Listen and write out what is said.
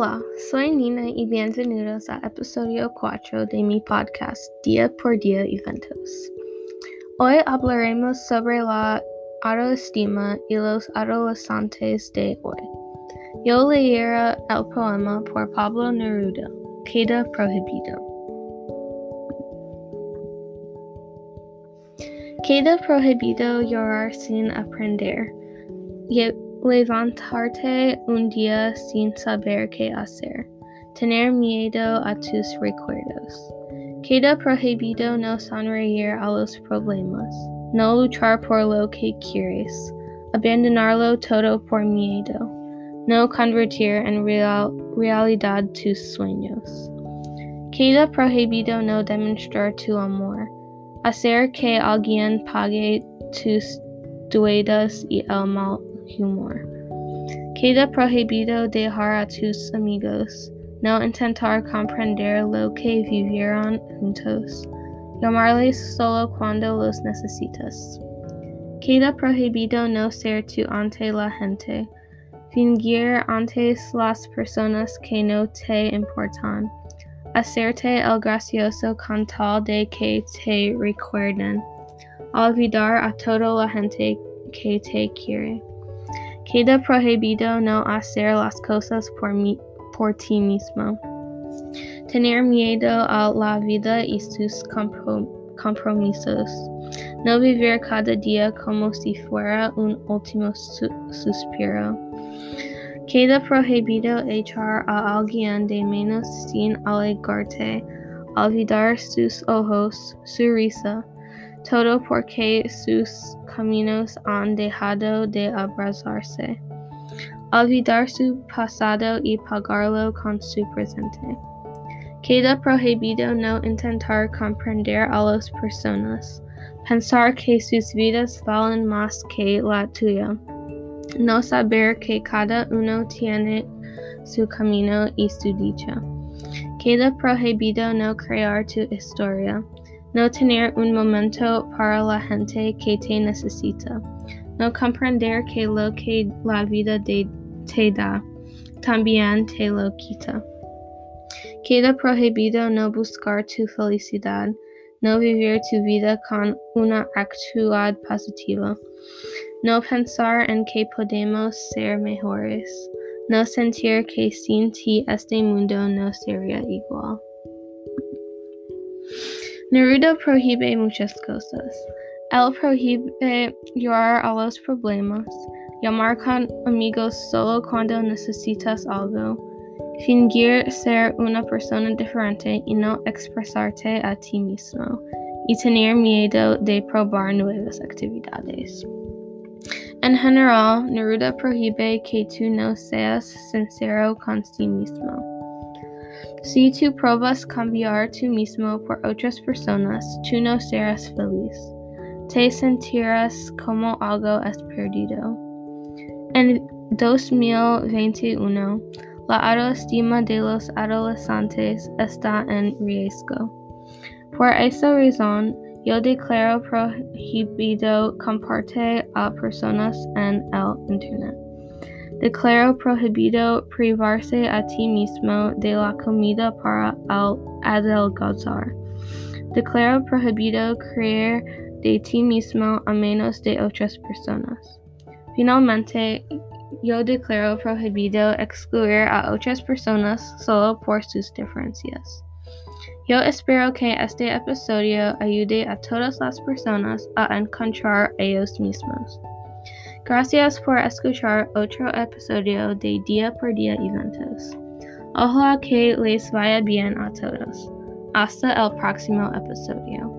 Hola, soy Nina y bienvenidos a episodio 4 de mi podcast Día por Día Eventos. Hoy hablaremos sobre la autoestima y los adolescentes de hoy. Yo leeré el poema por Pablo Neruda, Queda Prohibido. Queda prohibido llorar sin aprender. Levantarte un día sin saber qué hacer. Tener miedo a tus recuerdos. Queda prohibido no sonreír a los problemas. No luchar por lo que quieres. Abandonarlo todo por miedo. No convertir en real, realidad tus sueños. Queda prohibido no demostrar tu amor. Hacer que alguien pague tus deudas y el mal humor. Queda prohibido dejar a tus amigos, no intentar comprender lo que vivieron juntos, llamarles solo cuando los necesitas. Queda prohibido no ser tú ante la gente, fingir ante las personas que no te importan, hacerte el gracioso con tal de que te recuerden, olvidar a toda la gente que te quiere. Queda prohibido no hacer las cosas por, ti mismo. Tener miedo a la vida y sus compromisos. No vivir cada día como si fuera un último su suspiro. Queda prohibido echar a alguien de menos sin alegrarte, olvidar sus ojos, su risa, todo porque sus caminos han dejado de abrazarse. Olvidar su pasado y pagarlo con su presente. Queda prohibido no intentar comprender a las personas, pensar que sus vidas valen más que la tuya, no saber que cada uno tiene su camino y su dicha. Queda prohibido no crear tu historia, no tener un momento para la gente que te necesita, no comprender que lo que la vida te da, también te lo quita. Queda prohibido no buscar tu felicidad, no vivir tu vida con una actitud positiva, no pensar en que podemos ser mejores, no sentir que sin ti este mundo no sería igual. Neruda prohíbe muchas cosas. Él prohíbe llorar a los problemas, llamar con amigos solo cuando necesitas algo, fingir ser una persona diferente y no expresarte a ti mismo, y tener miedo de probar nuevas actividades. En general, Neruda prohíbe que tú no seas sincero con sí mismo. Si tú pruebas cambiar tú mismo por otras personas, tú no serás feliz. Te sentirás como algo es perdido. En 2021, la autoestima de los adolescentes está en riesgo. Por esa razón, yo declaro prohibido compartir a personas en el Internet. Declaro prohibido privarse a ti mismo de la comida para el adelgazar. Declaro prohibido creer de ti mismo a menos de otras personas. Finalmente, yo declaro prohibido excluir a otras personas solo por sus diferencias. Yo espero que este episodio ayude a todas las personas a encontrar ellos mismos. Gracias por escuchar otro episodio de Día por Día Eventos. Ojalá que les vaya bien a todos. Hasta el próximo episodio.